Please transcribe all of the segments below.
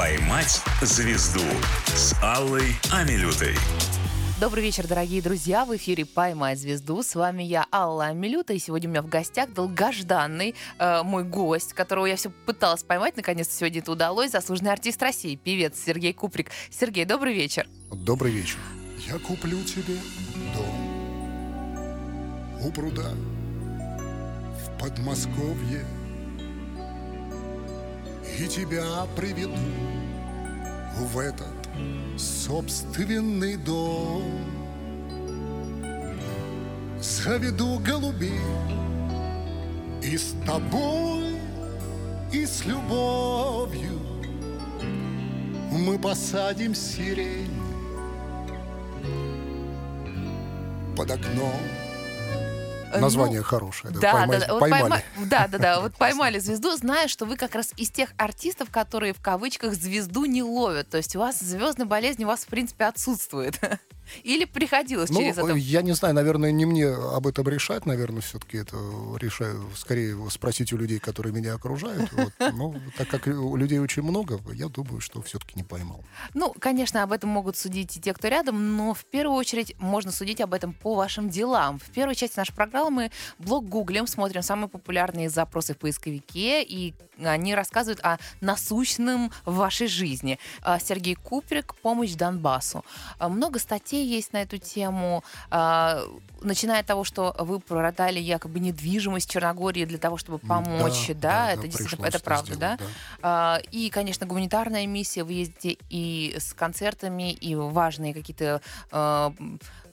«Поймать звезду» с Аллой Амилютой. Добрый вечер, дорогие друзья. В эфире «Поймай звезду». С вами я, Алла Амилюта. И сегодня у меня в гостях долгожданный э, мой гость, которого я все пыталась поймать. Наконец-то сегодня это удалось. Заслуженный артист России, певец Сергей Куприк. Сергей, добрый вечер. Добрый вечер. Я куплю тебе дом у пруда в Подмосковье И тебя приведу в этот собственный дом. Заведу голубей И с тобой, и с любовью. Мы посадим сирень Под окном Название ну, хорошее. Да, поймали, да, да, поймали. Пойма, да, да, да. Вот поймали звезду, зная, что вы как раз из тех артистов, которые в кавычках звезду не ловят. То есть у вас звездной болезни у вас, в принципе, отсутствует. Или приходилось ну, через это? Я не знаю, наверное, не мне об этом решать. Наверное, все-таки это решаю скорее спросить у людей, которые меня окружают. Вот. Но так как у людей очень много, я думаю, что все-таки не поймал. Ну, конечно, об этом могут судить и те, кто рядом, но в первую очередь можно судить об этом по вашим делам. В первой части нашей программы мы блог гуглим, смотрим самые популярные запросы в поисковике, и они рассказывают о насущном в вашей жизни. А, Сергей Куприк «Помощь Донбассу». А, много статей есть на эту тему, а, начиная от того, что вы продали якобы недвижимость Черногории для того, чтобы помочь, да, да, да это действительно, это правда, сделать, да? да? И, конечно, гуманитарная миссия, вы ездите и с концертами, и важные какие-то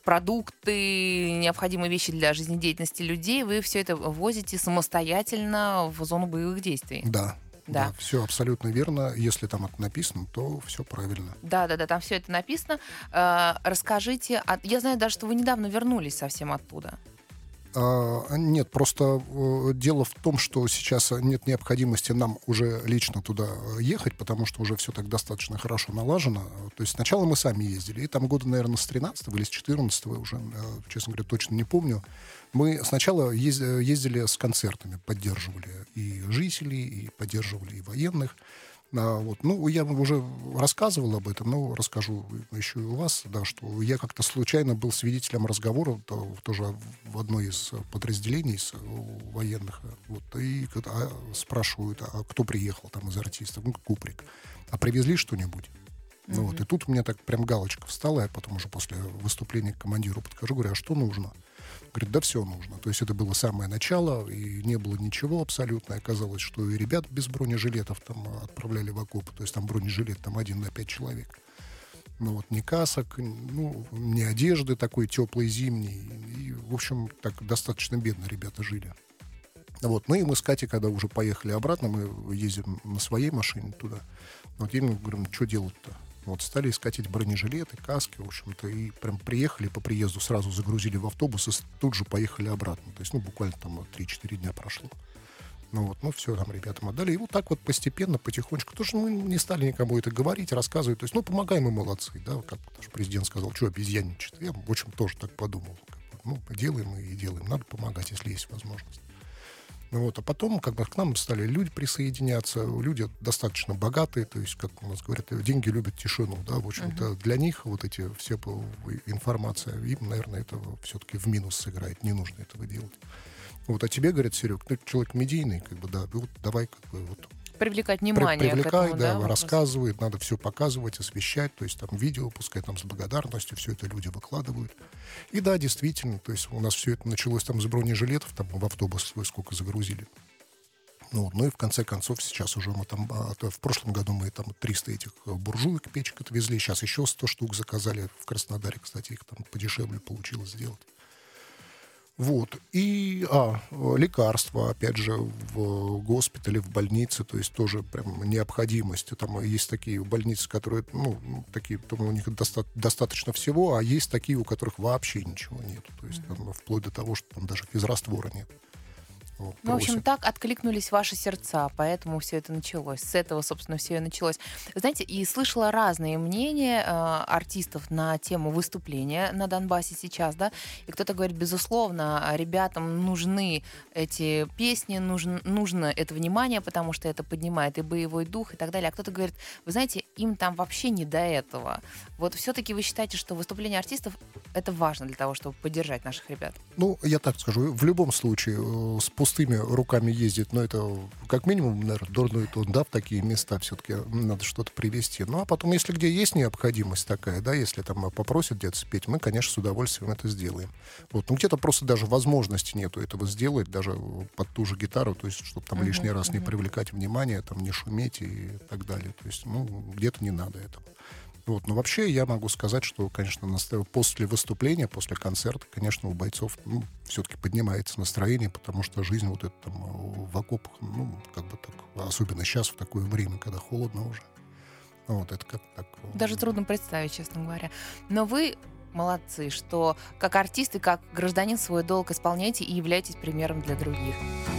продукты, необходимые вещи для жизнедеятельности людей, вы все это возите самостоятельно в зону боевых действий. Да, да. да, все абсолютно верно. Если там это написано, то все правильно. Да, да, да, там все это написано. Э, расскажите, я знаю даже, что вы недавно вернулись совсем оттуда. А, нет, просто э, дело в том, что сейчас нет необходимости нам уже лично туда ехать, потому что уже все так достаточно хорошо налажено. То есть сначала мы сами ездили, и там года, наверное, с 13 или с 14 уже, э, честно говоря, точно не помню. Мы сначала ездили с концертами, поддерживали и жителей, и поддерживали и военных. А, вот. Ну, я уже рассказывал об этом, но расскажу еще и у вас, да, что я как-то случайно был свидетелем разговора то, тоже в одной из подразделений из военных. Вот, и когда спрашивают, а кто приехал там из артистов? Ну, Куприк. А привезли что-нибудь? Ну, mm-hmm. вот, и тут у меня так прям галочка встала, я потом уже после выступления к командиру подхожу, говорю, а что нужно? Говорит, да все нужно. То есть это было самое начало, и не было ничего абсолютно. Оказалось, что и ребят без бронежилетов там отправляли в окопы. То есть там бронежилет там один на пять человек. Ну вот ни касок, ну, ни одежды такой теплой зимней. И, в общем, так достаточно бедно ребята жили. Вот, ну и мы с Катей, когда уже поехали обратно, мы ездим на своей машине туда. Вот я говорю, что делать-то? Вот стали искать эти бронежилеты, каски, в общем-то, и прям приехали по приезду, сразу загрузили в автобус и тут же поехали обратно. То есть, ну, буквально там 3-4 дня прошло. Ну вот, ну все, там ребятам отдали. И вот так вот постепенно, потихонечку. Потому что мы не стали никому это говорить, рассказывать. То есть, ну, помогаем мы молодцы, да, как даже президент сказал, что обезьянничать. Я, в общем, тоже так подумал. Ну, делаем и делаем. Надо помогать, если есть возможность. Ну вот, а потом как бы к нам стали люди присоединяться, люди достаточно богатые, то есть, как у нас говорят, деньги любят тишину, да, в общем-то, uh-huh. для них вот эти все информация, им, наверное, это все-таки в минус сыграет, не нужно этого делать. Вот, а тебе говорят, Серег, ты человек медийный, как бы, да, вот давай как бы вот привлекать внимание. Привлекай, этому, да, да рассказывает, надо все показывать, освещать, то есть там видео, пускай там с благодарностью, все это люди выкладывают. И да, действительно, то есть у нас все это началось там с бронежилетов, там в автобус свой сколько загрузили. Ну, ну и в конце концов сейчас уже мы там, а, в прошлом году мы там 300 этих буржуек печек отвезли, сейчас еще 100 штук заказали в Краснодаре, кстати, их там подешевле получилось сделать. Вот. И, а, лекарства, опять же, в госпитале, в больнице, то есть тоже прям необходимость. Там есть такие больницы, которые, ну, такие, там у них доста- достаточно всего, а есть такие, у которых вообще ничего нет. То есть там, вплоть до того, что там даже физраствора нет. Ну, в общем, так откликнулись ваши сердца, поэтому все это началось. С этого, собственно, все и началось. Знаете, и слышала разные мнения э, артистов на тему выступления на Донбассе сейчас, да, и кто-то говорит, безусловно, ребятам нужны эти песни, нужно, нужно это внимание, потому что это поднимает и боевой дух и так далее. А кто-то говорит, вы знаете, им там вообще не до этого. Вот все-таки вы считаете, что выступление артистов это важно для того, чтобы поддержать наших ребят? Ну, я так скажу, в любом случае э, с пустыми руками ездить, но это как минимум, наверное, дурной тон, да, в такие места все-таки надо что-то привезти. Ну, а потом, если где есть необходимость такая, да, если там попросят где-то спеть, мы, конечно, с удовольствием это сделаем. Вот, ну, где-то просто даже возможности нету этого сделать, даже под ту же гитару, то есть, чтобы там лишний раз не привлекать внимание, там, не шуметь и так далее. То есть, ну, где-то не надо этого. Вот. Но вообще я могу сказать, что, конечно, после выступления, после концерта, конечно, у бойцов ну, все-таки поднимается настроение, потому что жизнь вот эта там э, в окопах, ну, как бы так, особенно сейчас, в такое время, когда холодно уже. Вот, это как так... э, Даже трудно представить, честно говоря. Но вы молодцы, что как артист и как гражданин свой долг исполняете и являетесь примером для других.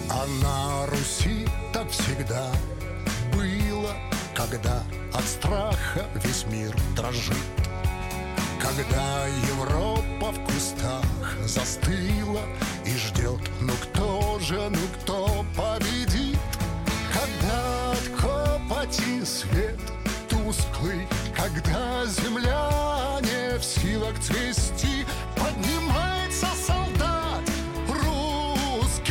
А на Руси так всегда когда от страха весь мир дрожит. Когда Европа в кустах застыла и ждет, ну кто же, ну кто победит? Когда от копоти свет тусклый, когда земля не в силах цвести, поднимается солдат русский,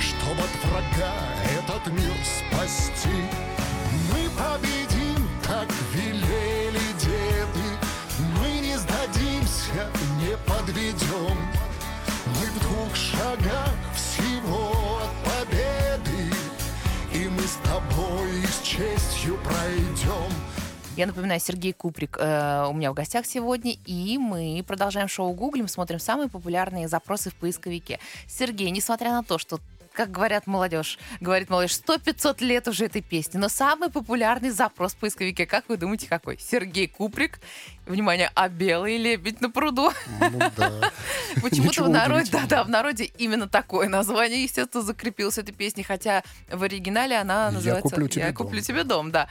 чтобы от врага этот мир спасти. Подведем. Мы в двух шагах всего от победы, и мы с тобой с честью пройдем. Я напоминаю, Сергей Куприк э, у меня в гостях сегодня, и мы продолжаем шоу «Гуглим», смотрим самые популярные запросы в поисковике. Сергей, несмотря на то, что как говорят молодежь, говорит молодежь, 100-500 лет уже этой песни, но самый популярный запрос в поисковике, как вы думаете, какой? Сергей Куприк, внимание, а белый лебедь на пруду. Ну да. Почему-то в народе, да, да, в народе именно такое название, естественно, закрепилось этой песни, хотя в оригинале она «Я называется куплю тебе «Я дом». куплю тебе дом», да.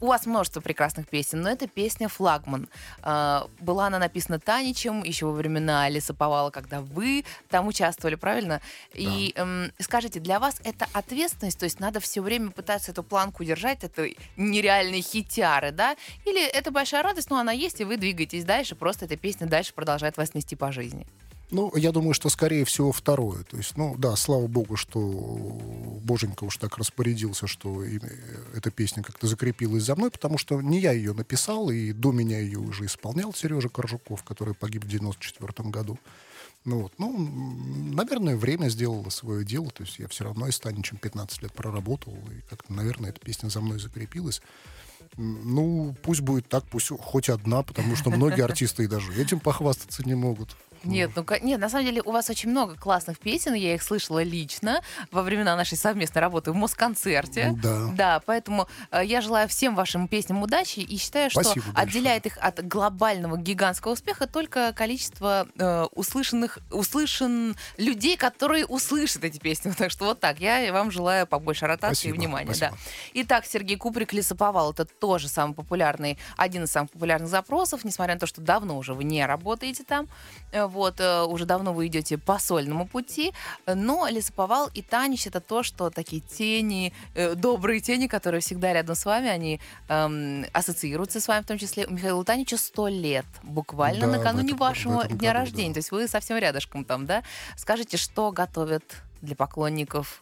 У вас множество прекрасных песен, но это песня «Флагман». Э, Была она написана Таничем еще во времена Лесоповала, когда вы там участвовали, правильно? И эм, скажите, для вас это ответственность, то есть надо все время пытаться эту планку держать, это нереальные хитяры, да? Или это большая радость, но она есть, и вы двигаетесь дальше, просто эта песня дальше продолжает вас нести по жизни? Ну, я думаю, что скорее всего второе. То есть, ну да, слава богу, что Боженька уж так распорядился, что эта песня как-то закрепилась за мной, потому что не я ее написал, и до меня ее уже исполнял Сережа Коржуков, который погиб в 94 году. Ну, вот. ну, наверное, время сделало свое дело. То есть я все равно и Станичем 15 лет проработал, и как-то, наверное, эта песня за мной закрепилась. Ну, пусть будет так, пусть хоть одна, потому что многие артисты и даже этим похвастаться не могут. Нет, ну нет, на самом деле у вас очень много классных песен, я их слышала лично во времена нашей совместной работы в Москонцерте. Да. Да, поэтому э, я желаю всем вашим песням удачи и считаю, что Спасибо большое. отделяет их от глобального гигантского успеха только количество э, услышанных, услышан людей, которые услышат эти песни. Так что вот так. Я вам желаю побольше ротации Спасибо, и внимания. спасибо. Да. Итак, Сергей Куприк «Лесоповал» — это тоже самый популярный, один из самых популярных запросов, несмотря на то, что давно уже вы не работаете там. Вот, э, уже давно вы идете по сольному пути. Но «Лесоповал» и «Танич» — это то, что такие тени, э, добрые тени, которые всегда рядом с вами, они эм, ассоциируются с вами в том числе. У Михаила Танича 100 лет, буквально Да, накануне этом- вашего дня году, рождения. да. То есть вы совсем рядышком там, да? Скажите, что готовят для поклонников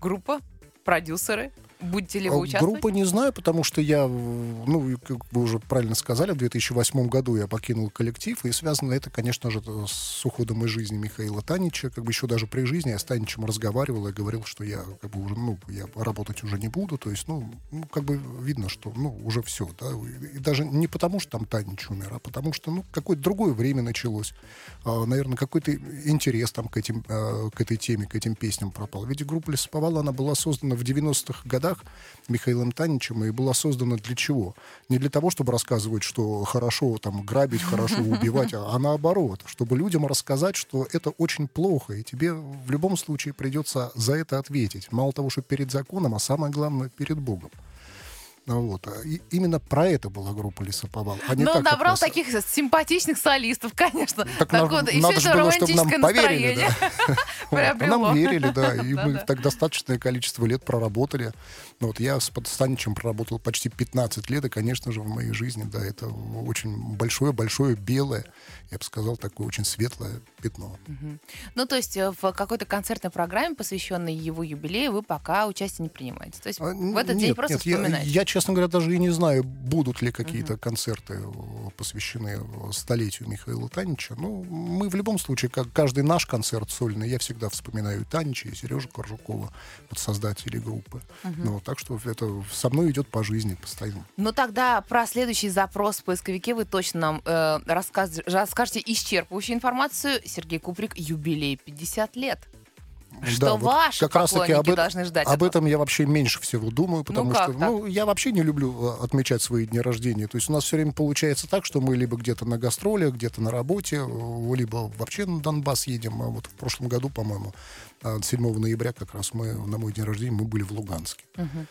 группа, продюсеры? Будете ли вы А участвовать? Группы не знаю, потому что я, ну, как вы уже правильно сказали, в 2008 году я покинул коллектив, и связано это, конечно же, с уходом из жизни Михаила Танича. Как бы еще даже при жизни я с Таничем разговаривал и говорил, что я как бы уже, ну, я работать уже не буду. То есть, ну, ну, как бы видно, что, ну, уже все, да. И даже не потому, что там Танич умер, а потому что, ну, какое-то другое время началось. А, наверное, какой-то интерес там к, этим, а, к этой теме, к этим песням пропал. Ведь группа Лесоповала, она была создана в 90-х годах, годах Михаилом Таничем и была создана для чего? Не для того, чтобы рассказывать, что хорошо там грабить, хорошо убивать, а, а наоборот, чтобы людям рассказать, что это очень плохо, и тебе в любом случае придется за это ответить. Мало того, что перед законом, а самое главное, перед Богом. Ну Вот. А И именно про это была группа Лесоповал. А Но так, как набрал нас- таких симпатичных солистов, конечно. Так Так нам- вот, и надо все это было, чтобы нам романтическое поверили, а приобрело. Нам верили, да, и мы так достаточное количество лет проработали. Ну, Вот я с Подстаничем проработал почти 15 лет, и, конечно же, в моей жизни, да, это очень большое-большое белое, я бы сказал, такое очень светлое пятно. Ну, то есть э, в какой-то концертной программе, посвященной его юбилею, вы пока участие не принимаете. То есть А, в этот нет, день просто нет, я, вспоминаете. я, честно говоря, даже и не знаю, будут ли какие-то концерты, э, посвященные э, столетию Михаила Танича. Ну, мы в любом случае, как каждый наш концерт сольный, я всегда вспоминаю и Танича, и Сережу Коржукова, создателей группы. Ну, так что это со мной идет по жизни постоянно. Ну тогда про следующий запрос в поисковике вы точно нам э, рассказ- расскажете исчерпывающую информацию. Сергей Куприк, юбилей 50 лет. Что Да, вот ваши как раз таки об, должны ждать об вас? этом я вообще меньше всего думаю, потому как что так? ну, я вообще не люблю э, отмечать свои дни рождения. То есть у нас все время получается так, что мы либо где-то на гастролях, где-то на работе, э, либо вообще на Донбасс едем. А Вот в прошлом году, по-моему, э, 7 ноября как раз мы на мой день рождения мы были в Луганске. М,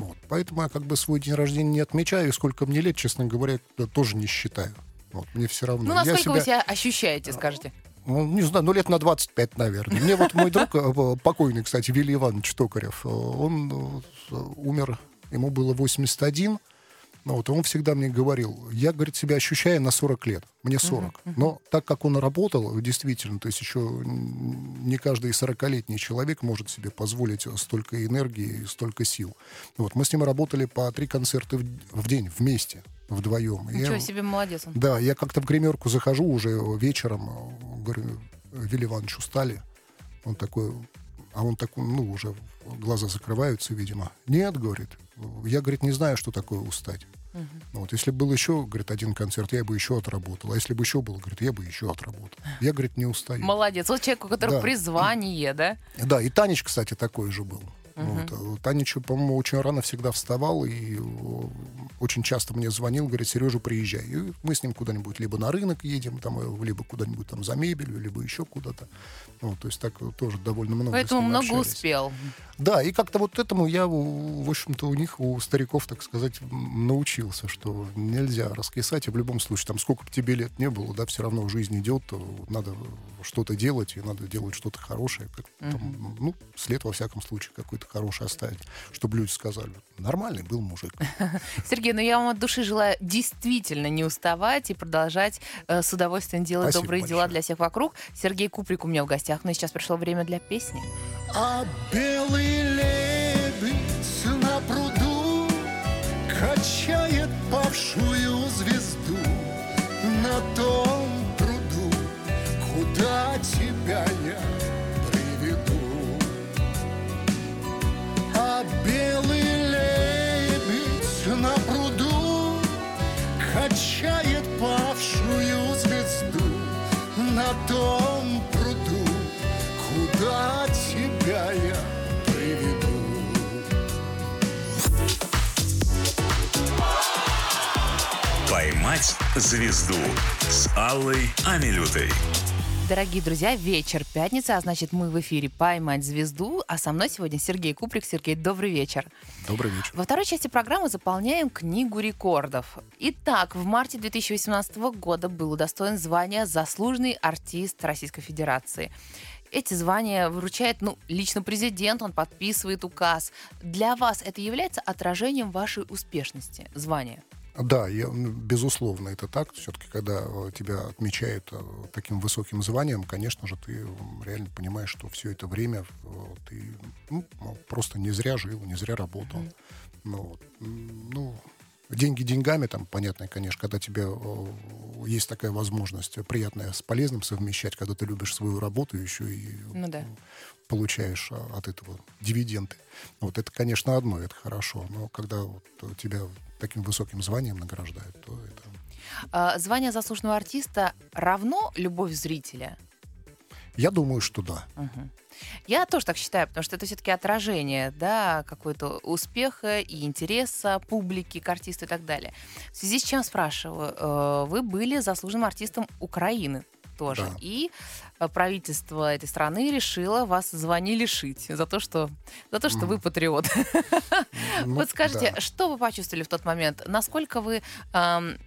Вот. Поэтому я как бы свой день рождения не отмечаю, и сколько мне лет, честно говоря, я тоже не считаю. Вот, мне все равно. Ну, Я насколько вы себя- себя ощущаете, скажите? Ну, не знаю, ну лет на 25, наверное. Мне вот мой друг, э, покойный, кстати, Вилли Иванович Токарев, э, он э, умер, ему было 81. Ну, вот, он всегда мне говорил, я, говорит, себя ощущаю на 40 лет, мне 40. Но так как он работал, действительно, то есть еще не каждый 40-летний человек может себе позволить столько энергии и столько сил. Вот, мы с ним работали по три концерта в, в день вместе, вдвоем. И я- Ничего себе, молодец он. да, я как-то в гримерку захожу уже вечером, говорю, Вилли Иванович, устали? Он такой, а он такой, ну, уже глаза закрываются, видимо. Нет, говорит, я, говорит, не знаю, что такое устать. Вот, если был еще, говорит, один концерт, я бы еще отработал. А если бы еще был, говорит, я бы еще отработал. Я, говорит, не устаю. Молодец. Вот человек, у которого Да. призвание, да? Да, и Танич, кстати, такой же был. Вот. а Танич, по-моему, очень рано всегда вставал и э, очень часто мне звонил, говорит, Сережа, приезжай. И мы с ним куда-нибудь либо на рынок едем, там, э, либо куда-нибудь там за мебелью, либо еще куда-то. Вот, то есть так э, тоже довольно много Поэтому много общались. успел. Да, и как-то вот этому я, в общем-то, у них, у стариков, так сказать, научился, что нельзя раскисать, и в любом случае, там, сколько бы тебе лет не было, да, все равно жизнь идет, надо что-то делать, и надо делать что-то хорошее, как, там, ну, след, во всяком случае, какой-то хороший оставить, чтобы люди сказали, нормальный был мужик. Сергей, ну я вам от души желаю действительно не уставать и продолжать э, с удовольствием делать Спасибо добрые дела большое. для всех вокруг. Сергей Куприк у меня в гостях. Ну и сейчас пришло время для песни. А белый лебедь на пруду Качает павшую звезду На том пруду, куда тебя я Том пруду, куда тебя я приведу. «Поймать звезду» с Аллой Амилютой. Дорогие друзья, вечер пятница, а значит мы в эфире «Поймать звезду», а со мной сегодня Сергей Куприк. Сергей, добрый вечер. Добрый вечер. Во второй части программы заполняем книгу рекордов. Итак, в марте 2018 года был удостоен звания «Заслуженный артист Российской Федерации». Эти звания вручает ну, лично президент, он подписывает указ. Для вас это является отражением вашей успешности, звания? Да, я, ну, безусловно, это так. Все-таки, когда э, тебя отмечают э, таким высоким званием, конечно же, ты реально понимаешь, что все это время э, ты ну, ну, просто не зря жил, не зря работал. Ну, вот. М, ну, деньги деньгами, там, понятно, конечно, когда тебе есть такая возможность приятная с полезным совмещать, когда ты любишь свою работу еще и Ну да. Получаешь а, от этого дивиденды. Вот это, конечно, одно, это хорошо. Но когда вот тебя таким высоким званием награждают, то это... А, Звание заслуженного артиста равно любовь зрителя? Я думаю, что да. Я тоже так считаю, потому что это все-таки отражение, да, какой-то успеха и интереса публики к артисту и так далее. В связи с чем спрашиваю, э, вы были заслуженным артистом Украины тоже, Да. и правительство этой страны решило вас звания лишить за то, что, за то, что вы патриот. Ну, Вот скажите, да. что вы почувствовали в тот момент? Насколько вы эм,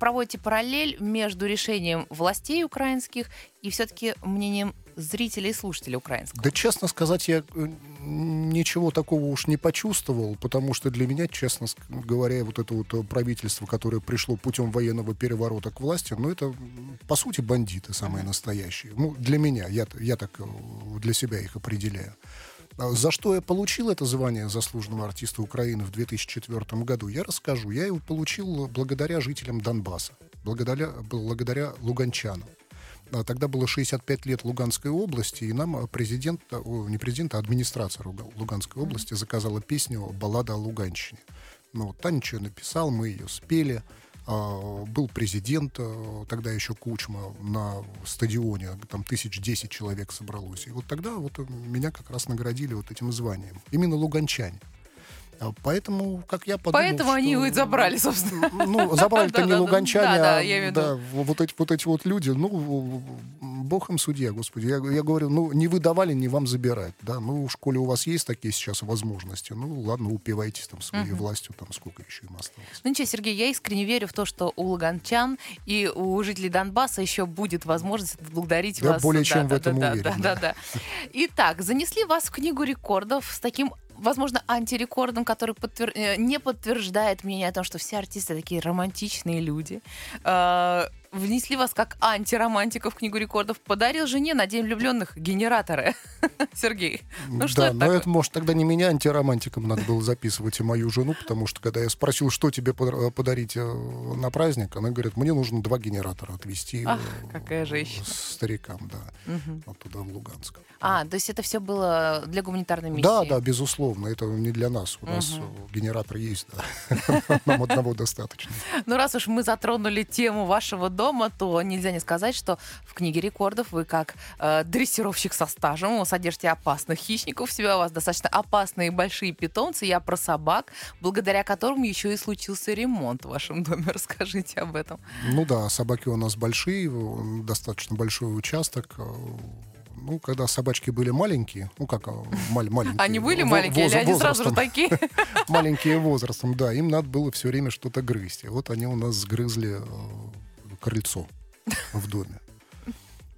проводите параллель между решением властей украинских и все-таки мнением зрителей и слушателей украинского? Да, честно сказать, я э, ничего такого уж не почувствовал, потому что для меня, честно говоря, вот это вот э, правительство, которое пришло путем военного переворота к власти, ну, это, по сути, бандиты самые настоящие. Ну, для меня, я, я так э, для себя их определяю. А За что я получил это звание заслуженного артиста Украины в 2004 году, я расскажу. Я его получил благодаря жителям Донбасса, благодаря, благодаря луганчанам. А Тогда было 65 лет Луганской области, и нам а, президент, а, не президент, а администрация Луга- Луганской области заказала песню «Баллада о Луганщине». Ну, Танич ее написал, мы ее спели. Был президент, тогда еще Кучма, на стадионе, там тысяч десять человек собралось. И вот тогда вот меня как раз наградили вот этим званием. Именно луганчане. А Поэтому, как я подумал, Поэтому они что- его и забрали, собственно. ну, забрали-то не луганчане, а я вот, эти, вот люди, ну, бог им судья, господи. Я, я говорю, ну, не выдавали, не вам забирать, да. Ну, в школе у вас есть такие сейчас возможности, ну, ладно, упивайтесь там своей властью, там, сколько еще им осталось. Ну ничего, Сергей, я искренне верю в то, что у луганчан и у жителей Донбасса еще будет возможность отблагодарить Я вас. более чем в этом уверен, Да, да, да. да. Итак, занесли вас в книгу рекордов с таким возможно, антирекордом, который подтвер- э, не подтверждает мнение о том, что все артисты такие романтичные люди. Э, Внесли вас как антиромантика в книгу рекордов. Подарил жене на День влюбленных генераторы. Сергей, ну что да, это но такое? это, может, тогда не меня антиромантиком надо было записывать, а мою жену, потому что, когда я спросил, что тебе подар- подарить э, на праздник, она говорит, мне нужно два генератора отвезти Ах, э, какая женщина. старикам, да, Мгм. оттуда в Луганск. А, то есть это все было для гуманитарной миссии? Да, да, безусловно, это не для нас. У нас Мгм. э, генератор есть, да. Нам одного достаточно. Ну, раз уж мы затронули тему вашего дома, то нельзя не сказать, что в книге рекордов вы как э, дрессировщик со стажем содержите опасных хищников в себя. У вас достаточно опасные большие питомцы. Я про собак, благодаря которым еще и случился ремонт в вашем доме. Расскажите об этом. Ну да, собаки у нас большие, достаточно большой участок. э, Ну, когда собачки были маленькие, ну как э, маль- маленькие. Они были маленькие или они сразу же такие? маленькие возрастом, да, им надо было все время что-то грызть. И вот они у нас сгрызли э, крыльцо в доме.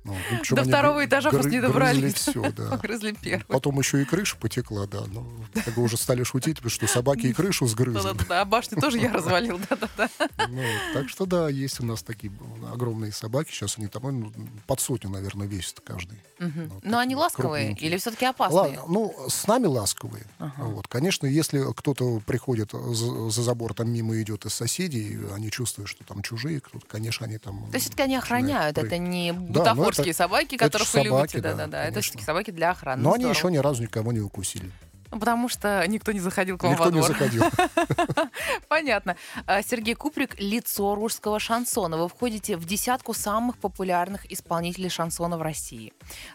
Ну, ну, причем До второго гры- этажа просто не гры- добрались. Все, да. Грызли первый. Потом еще и крыша потекла, да. Ну, как бы уже стали шутить, что собаки и крышу сгрызли. Да-да-да, а башню тоже я развалил, да-да-да. Ну, так что да, есть у нас такие огромные собаки. Сейчас они там ну, под сотню, наверное, весят каждый. Мгм. Вот Но они ласковые или все-таки опасные? Ла- ну, с нами ласковые. Вот. Конечно, если кто-то приходит за, за забор, там мимо идет из соседей, они чувствуют, что там чужие, кто-то, конечно, они там... То есть все-таки они охраняют, это прыгать. не ну бутафорские это- собаки, которых вы собаки, любите. да, Да-да-да, это все-таки собаки для охраны. Но они еще ни разу никого не укусили. Ну, Потому что никто не заходил к вам Никто во не двор. заходил. Понятно. А, Сергей Куприк — лицо русского шансона. Вы входите в десятку самых популярных исполнителей шансона в России.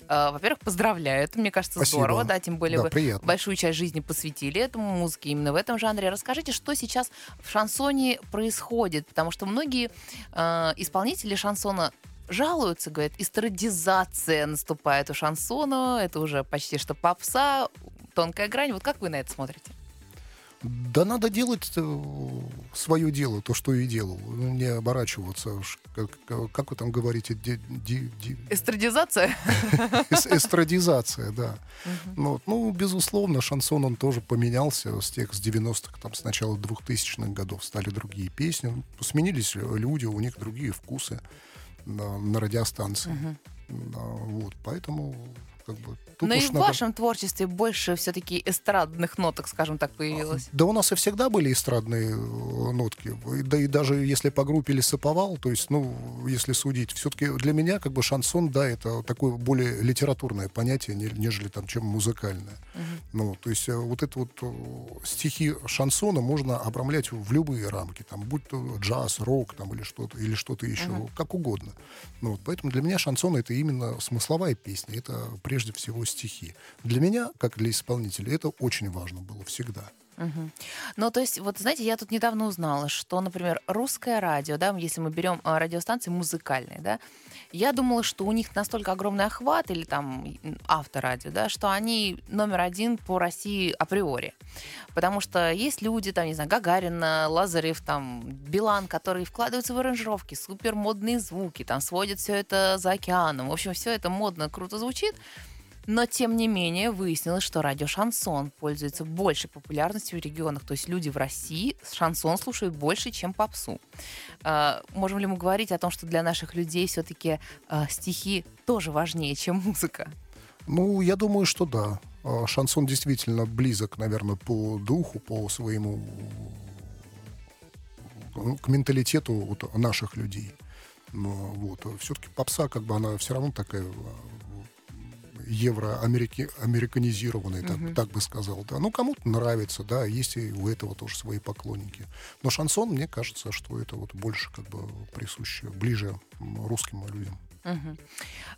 А, Во-первых, поздравляю. Это, мне кажется, Спасибо. здорово. Да, тем более Да, вы приятно. большую часть жизни посвятили этому музыке именно в этом жанре. Расскажите, что сейчас в шансоне происходит? Потому что многие э, исполнители шансона жалуются, говорят, эстрадизация наступает у шансона, это уже почти что попса, тонкая грань. Вот как вы на это смотрите? Да надо делать свое дело, то, что и делал. Не оборачиваться. Как, как вы там говорите? ди- ди- ди- Эстрадизация? эс- Эстрадизация, да. Ну, вот, ну, безусловно, шансон, он тоже поменялся с тех, с 90-х, там, с начала 2000-х годов стали другие песни. Сменились люди, у них другие вкусы на, на радиостанции. Да, вот, поэтому как бы... Тут Но и в надо- вашем творчестве больше все-таки эстрадных ноток, скажем так, появилось. Да у нас и всегда были эстрадные э, нотки. Да и даже если по группе лесоповал, то есть, ну, если судить, все-таки для меня как бы шансон, да, это такое более литературное понятие, не- нежели там, чем музыкальное. Ну, то есть э, вот это вот э, стихи шансона можно обрамлять в любые рамки, там, будь то джаз, рок, там, или что-то, или что-то еще, как угодно. Ну, вот, поэтому для меня шансон это именно смысловая песня, это прежде всего стихи. Для меня, как для исполнителя, это очень важно было всегда. Мгм. Ну, то есть, вот знаете, я тут недавно узнала, что, например, русское радио, да, если мы берем а, радиостанции музыкальные, да, я думала, что у них настолько огромный охват или там авторадио, да, что они номер один по России априори. Потому что есть люди, там, не знаю, Гагарин, Лазарев, там, Билан, которые вкладываются в аранжировки, супер модные звуки, там, сводят все это за океаном. В общем, все это модно, круто звучит. Но, тем не менее, выяснилось, что радио «Шансон» пользуется большей популярностью в регионах. То есть люди в России шансон слушают больше, чем попсу. А, можем ли мы говорить о том, что для наших людей все-таки стихи тоже важнее, чем музыка? Ну, я думаю, что да. А, Шансон действительно близок, наверное, по духу, по своему ну, к менталитету вот наших людей. Вот все-таки попса, как бы она все равно такая евроамериканизированная, так, так бы сказал. Да. Ну, кому-то нравится, да, есть и у этого тоже свои поклонники. Но шансон, мне кажется, что это вот больше как бы присуще, ближе русским людям. Мгм.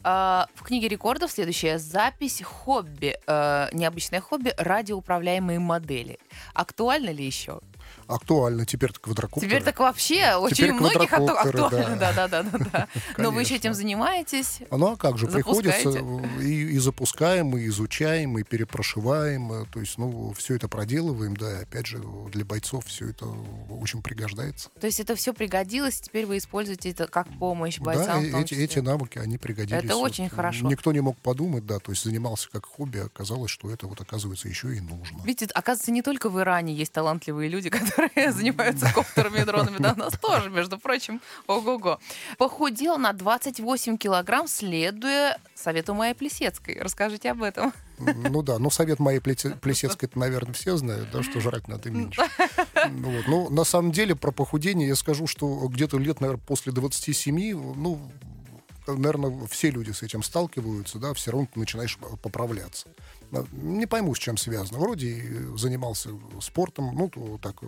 А, В книге рекордов следующая запись хобби, э, необычное хобби, радиоуправляемые модели. Актуально ли еще? Актуально. Теперь квадрокоптеры. Теперь так вообще очень Теперь у многих акту- актуально. Да, да. да, да, да, да. Но вы еще этим занимаетесь? Ну а как же, приходится Запускаете? и, и запускаем, и изучаем, и перепрошиваем. э, То есть, ну, все это проделываем, да, и опять же, для бойцов все это очень пригождается. То есть это все пригодилось, теперь вы используете это как помощь да, бойцам. том эти, эти навыки, они пригодились. Это Вот, очень э, хорошо. Никто не мог подумать, да, то есть занимался как хобби, а оказалось, что это вот оказывается еще и нужно. Видите, оказывается, не только в Иране есть талантливые люди, которые занимаются коптерами и дронами. Да, у нас тоже, между прочим, ого-го. Похудел на 28 килограмм, следуя совету Майи Плесецкой. Расскажите об этом. Ну да, ну совет моей Плесе- Плесецкой, это, наверное, все знают, да, что жрать надо меньше. Ну, вот. Ну, на самом деле, про похудение я скажу, что где-то лет, наверное, после 27, ну, наверное, все люди с этим сталкиваются, да, все равно ты начинаешь поправляться. Не пойму, с чем связано. Вроде и занимался спортом, ну, то так, э,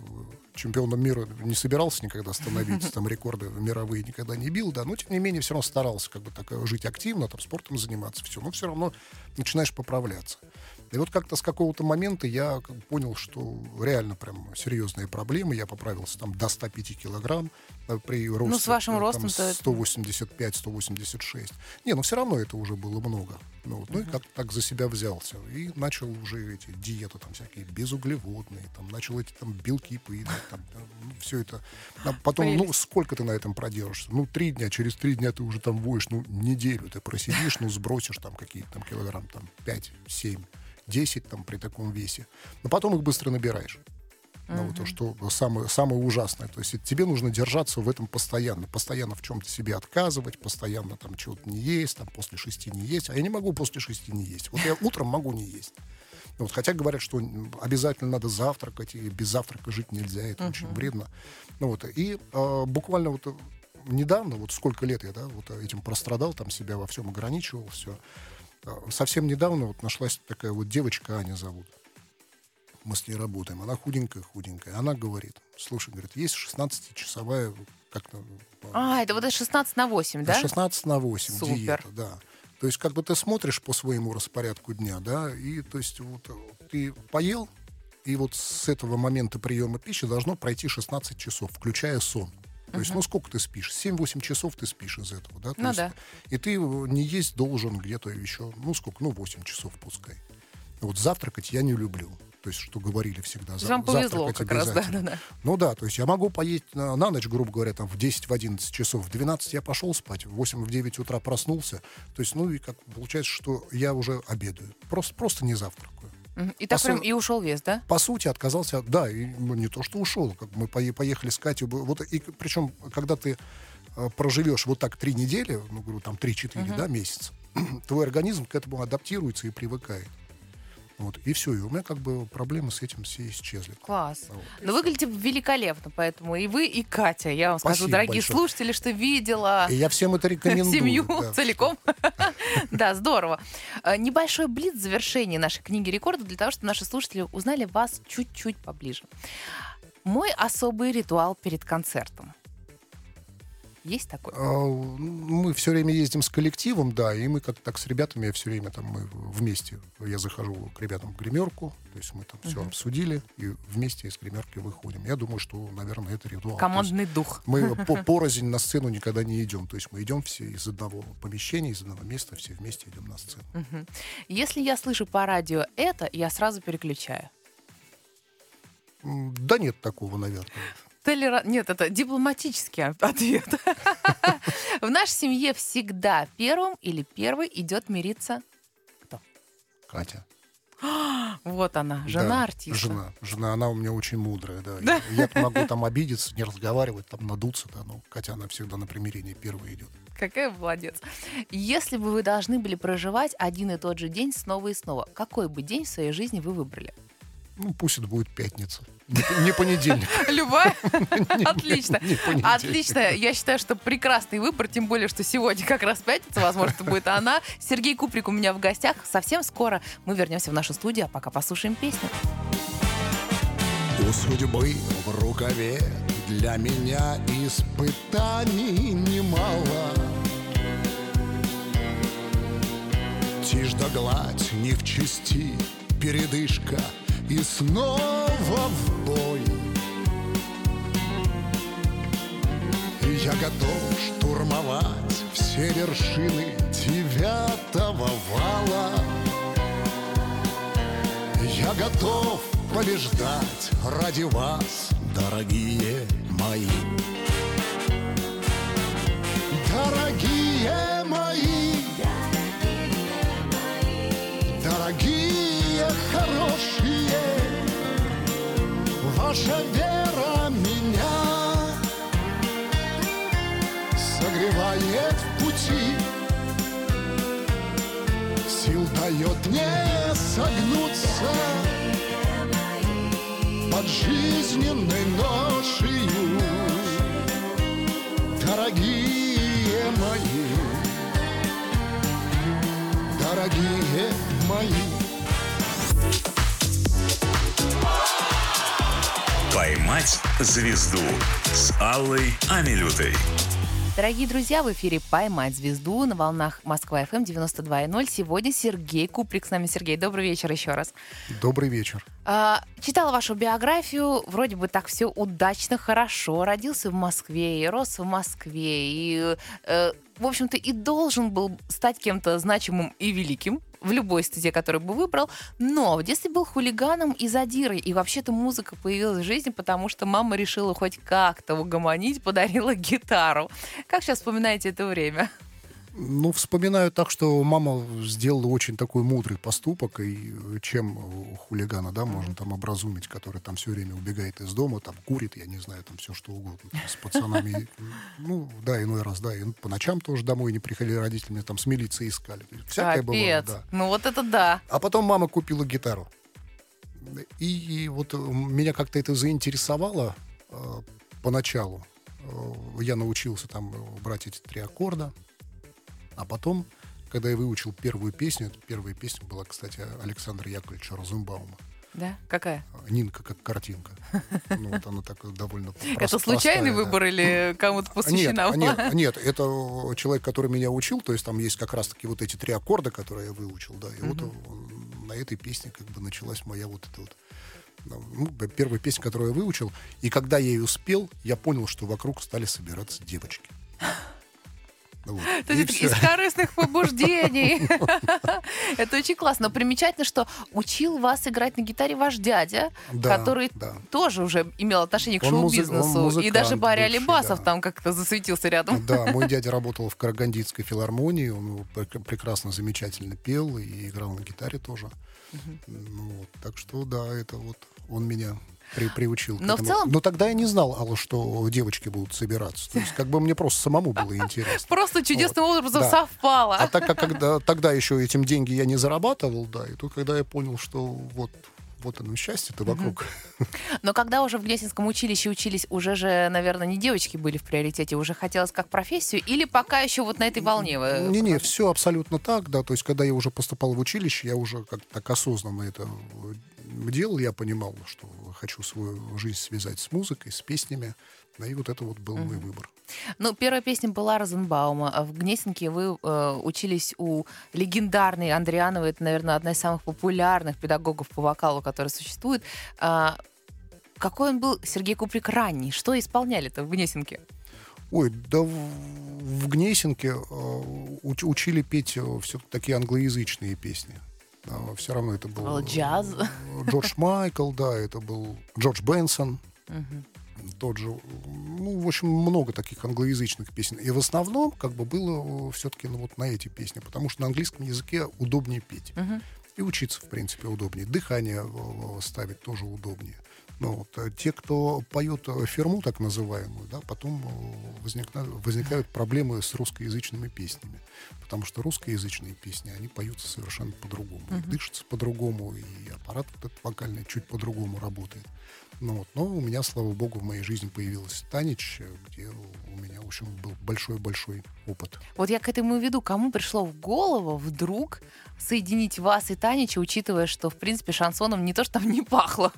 чемпионом мира не собирался никогда становиться, там рекорды мировые никогда не бил, да, но тем не менее все равно старался как бы так э, жить активно, там спортом заниматься, все, но все равно начинаешь поправляться. И вот как-то с какого-то момента я понял, что реально прям серьезные проблемы. Я поправился там до 105 килограмм э, при росте. Ну, с вашим э, там, ростом-то это- 185-186. Не, ну все равно это уже было много. Ну, вот, ну и как так за себя взялся. И начал уже эти диеты там всякие безуглеводные, там начал эти там белки поедать, там, все это. А потом, ну, сколько ты на этом продержишься? Ну, три дня, через три дня ты уже там воешь, ну, неделю ты просидишь, ну, сбросишь там какие-то там килограмм, там, 5, 7, 10 там при таком весе. Но потом их быстро набираешь. Ну, вот то, что самое, самое ужасное. То есть тебе нужно держаться в этом постоянно. Постоянно в чем-то себе отказывать, постоянно там чего-то не есть, там после шести не есть. А я не могу после шести не есть. Вот я утром могу не есть. Вот, хотя говорят, что обязательно надо завтракать, и без завтрака жить нельзя, это очень вредно. Ну, вот, и э, буквально вот э, недавно, вот сколько лет я да, вот этим прострадал, там себя во всем ограничивал, все. Совсем недавно вот нашлась такая вот девочка, Аня зовут. Мы с ней работаем. Она худенькая-худенькая. Она говорит, слушай, говорит, есть 16-часовая как-то... А, это вот это 16 на 8, да? 16 на 8 Супер. диета, да. То есть как бы ты смотришь по своему распорядку дня, да, и то есть вот э, ты поел, и вот с этого момента приема пищи должно пройти 16 часов, включая сон. То есть, ну, сколько ты спишь? 7-8 часов ты спишь из этого, да? То Ну есть, да. И ты э, не есть должен где-то еще, ну, сколько? Ну, 8 часов пускай. Вот завтракать я не люблю. То есть, что говорили всегда. За- Вам повезло как раз, да, да, да. Ну да, то есть я могу поесть на, на ночь, грубо говоря, там в 10-11 часов. В 12 я пошел спать, в 8-9 утра проснулся. То есть, ну и как получается, что я уже обедаю. Просто, просто не завтракаю. И так Посо- прям и ушел вес, да? По сути, отказался, да, и ну, не то, что ушел, как мы пое- поехали с Катей, вот, и причем, когда ты э, проживешь вот так три недели, ну, говорю, там 3-4, да, месяца, твой организм к этому адаптируется и привыкает. Вот, и все, и у меня как бы проблемы с этим все исчезли. Класс. Вот. Но выглядите великолепно, поэтому и вы, и Катя. Я вам скажу, Спасибо дорогие большое. слушатели, что видела И я всем это рекомендую. семью да. целиком. Да, здорово. Э, Небольшой блиц в завершении нашей книги рекордов для того, чтобы наши слушатели узнали вас чуть-чуть поближе. Мой особый ритуал перед концертом. Есть такой? А, Мы все время ездим с коллективом, да, и мы как так с ребятами все время там мы вместе. Я захожу к ребятам в гримерку, то есть мы там все обсудили и вместе из гримерки выходим. Я думаю, что, наверное, это ритуал. Командный дух. Мы по порознь на сцену никогда не идем. То есть мы идем все из одного помещения, из одного места, все вместе идем на сцену. Мгм. Если я слышу по радио это, я сразу переключаю. Да нет такого, наверное. Толера- Нет, это дипломатический от- ответ. В нашей семье всегда первым или первый идет мириться. Катя. Вот она, жена Да, артиста. Жена. Жена, она у меня очень мудрая, да. Я Я могу там обидеться, не разговаривать, там надуться, да, но Катя, она всегда на примирение первая идет. Какая молодец. Если бы вы должны были проживать один и тот же день снова и снова, какой бы день в своей жизни вы выбрали? Ну, пусть это будет пятница. Не, не понедельник. Любая? Отлично. Отлично. Я считаю, что прекрасный выбор, тем более, что сегодня как раз пятница, возможно, будет она. Сергей Куприк у меня в гостях. Совсем скоро мы вернемся в нашу студию, а пока послушаем песню. У судьбы в рукаве для меня испытаний немало. Тишь да гладь не в чести, передышка и снова в бой. Я готов штурмовать все вершины девятого вала. Я готов побеждать ради вас, дорогие мои. Дорогие мои, ваша вера меня согревает в пути сил дает мне согнуться под жизненной ношею. Дорогие мои, дорогие мои. «Поймать звезду» с Аллой Амилютой. Дорогие друзья, в эфире «Поймать звезду» на волнах Москва ФМ 92.0. Сегодня Сергей Куприк с нами. Сергей, добрый вечер еще раз. Добрый вечер. А, читала вашу биографию, вроде бы так все удачно, хорошо. Родился в Москве и рос в Москве. И, э, в общем-то, и должен был стать кем-то значимым и великим в любой стезе, который бы выбрал. Но в детстве был хулиганом и задирой. И вообще-то музыка появилась в жизни, потому что мама решила хоть как-то угомонить, подарила гитару. Как сейчас вспоминаете это время? Ну, вспоминаю так, что мама сделала очень такой мудрый поступок, и чем у хулигана, да, можно там образумить, который там все время убегает из дома, там курит, я не знаю, там все что угодно, там, с пацанами. Ну, да, иной раз, да, и по ночам тоже домой не приходили родители, меня там с милицией искали. Всякое бывало, Капец. да. Ну вот это да. А потом мама купила гитару. И, и вот э, меня как-то это заинтересовало э, поначалу. Э, я научился там э, брать эти три аккорда. А потом, когда я выучил первую песню, это первая песня была, кстати, Александра Яковлевича Розенбаума. Да? Какая? Нинка как картинка. Ну, вот она так довольно Это случайный выбор или кому-то посвящена Нет, нет, это человек, который меня учил, то есть там есть как раз-таки вот эти три аккорда, которые я выучил, да, и вот на этой песне как бы началась моя вот эта вот ну, первая песня, которую я выучил, и когда я ее спел, я понял, что вокруг стали собираться девочки. Вот. То есть всё. из корыстных побуждений. Это очень классно. Но примечательно, что учил вас играть на гитаре ваш дядя, Да, который да. тоже уже имел отношение к шоу-бизнесу. И даже Барри Алибасов да. там как-то засветился рядом. Да, мой дядя работал в Карагандинской филармонии, он пр- прекрасно, замечательно пел и играл на гитаре тоже. Ну, вот, так что да, это вот он меня при, приучил. Но в целом- Но тогда я не знал, Алла, что девочки будут собираться. То есть как бы мне просто самому было интересно. Просто чудесным образом да. совпало. А так как когда, тогда еще этим деньги я не зарабатывал, да, и тут, когда я понял, что вот, вот оно счастье-то вокруг. Но когда уже в Гнесинском училище учились, уже же, наверное, не девочки были в приоритете, уже хотелось как профессию, или пока еще вот на этой волне? Не-не, все абсолютно так, да. То есть, когда я уже поступал в училище, я уже как-то так осознанно это э, делал, я понимал, что хочу свою жизнь связать с музыкой, с песнями. И вот это вот был мой выбор. Ну, первая песня была Розенбаума. А В Гнесинке вы э, учились у легендарной Андриановой. Это, наверное, одна из самых популярных педагогов по вокалу, которая существует. А, какой он был, Сергей Куприк, ранний? Что исполняли-то в Гнесинке? Ой, да в, в Гнесинке э, уч- учили петь все такие англоязычные песни. Все равно это был... Джаз. э, Джордж Майкл, да, это был Джордж Бенсон. Мгм. тот же, ну, в общем, много таких англоязычных песен. И в основном, как бы, было все-таки ну, вот на эти песни, потому что на английском языке удобнее петь. Мгм. И учиться, в принципе, удобнее. Дыхание э, ставить тоже удобнее. Ну, вот, э, те, кто поет э, ферму, так называемую, да, потом э, возникна- возникают проблемы с русскоязычными песнями. Потому что русскоязычные песни, они поются совершенно по-другому. И дышатся по-другому, и аппарат вот этот вокальный чуть по-другому работает. Ну, вот. Но у меня, слава богу, в моей жизни появилась Танич, где у меня, в общем, был большой-большой опыт. Вот я к этому и веду. Кому пришло в голову вдруг соединить вас и Танича, учитывая, что, в принципе, шансоном не то, что там не пахло.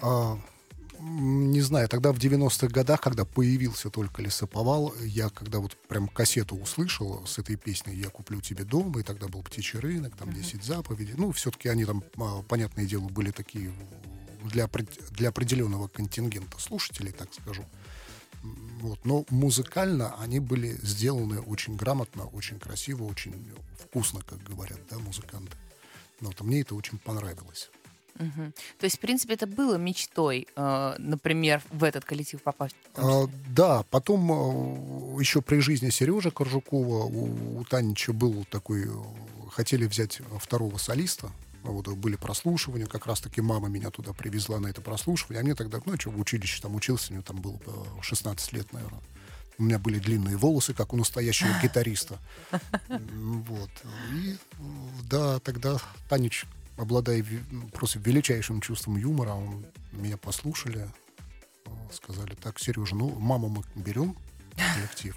А, не знаю, тогда в 90-х годах, когда появился только лесоповал, я когда вот прям кассету услышал с этой песней «Я куплю тебе дом», и тогда был «Птичий рынок», там «10 заповедей». Ну, все-таки они там, а, понятное дело, были такие для, для определенного контингента слушателей, так скажу. Вот. Но музыкально они были сделаны очень грамотно, очень красиво, очень вкусно, как говорят да, музыканты. Вот. а Мне это очень понравилось. Мгм. То есть, в принципе, это было мечтой, э, например, в этот коллектив попасть. А, да, потом э, еще при жизни Сережи Коржукова у, у Танича был такой, э, хотели взять второго солиста, вот э, были прослушивания, как раз-таки мама меня туда привезла на это прослушивание, а мне тогда, ну, что, в училище там учился, мне там было э, 16 лет, наверное. У меня были длинные волосы, как у настоящего гитариста. Вот. И, э, да, тогда Танич, обладая просто величайшим чувством юмора, он, меня послушали, э, сказали, так, Сережа, ну, маму мы берем коллектив,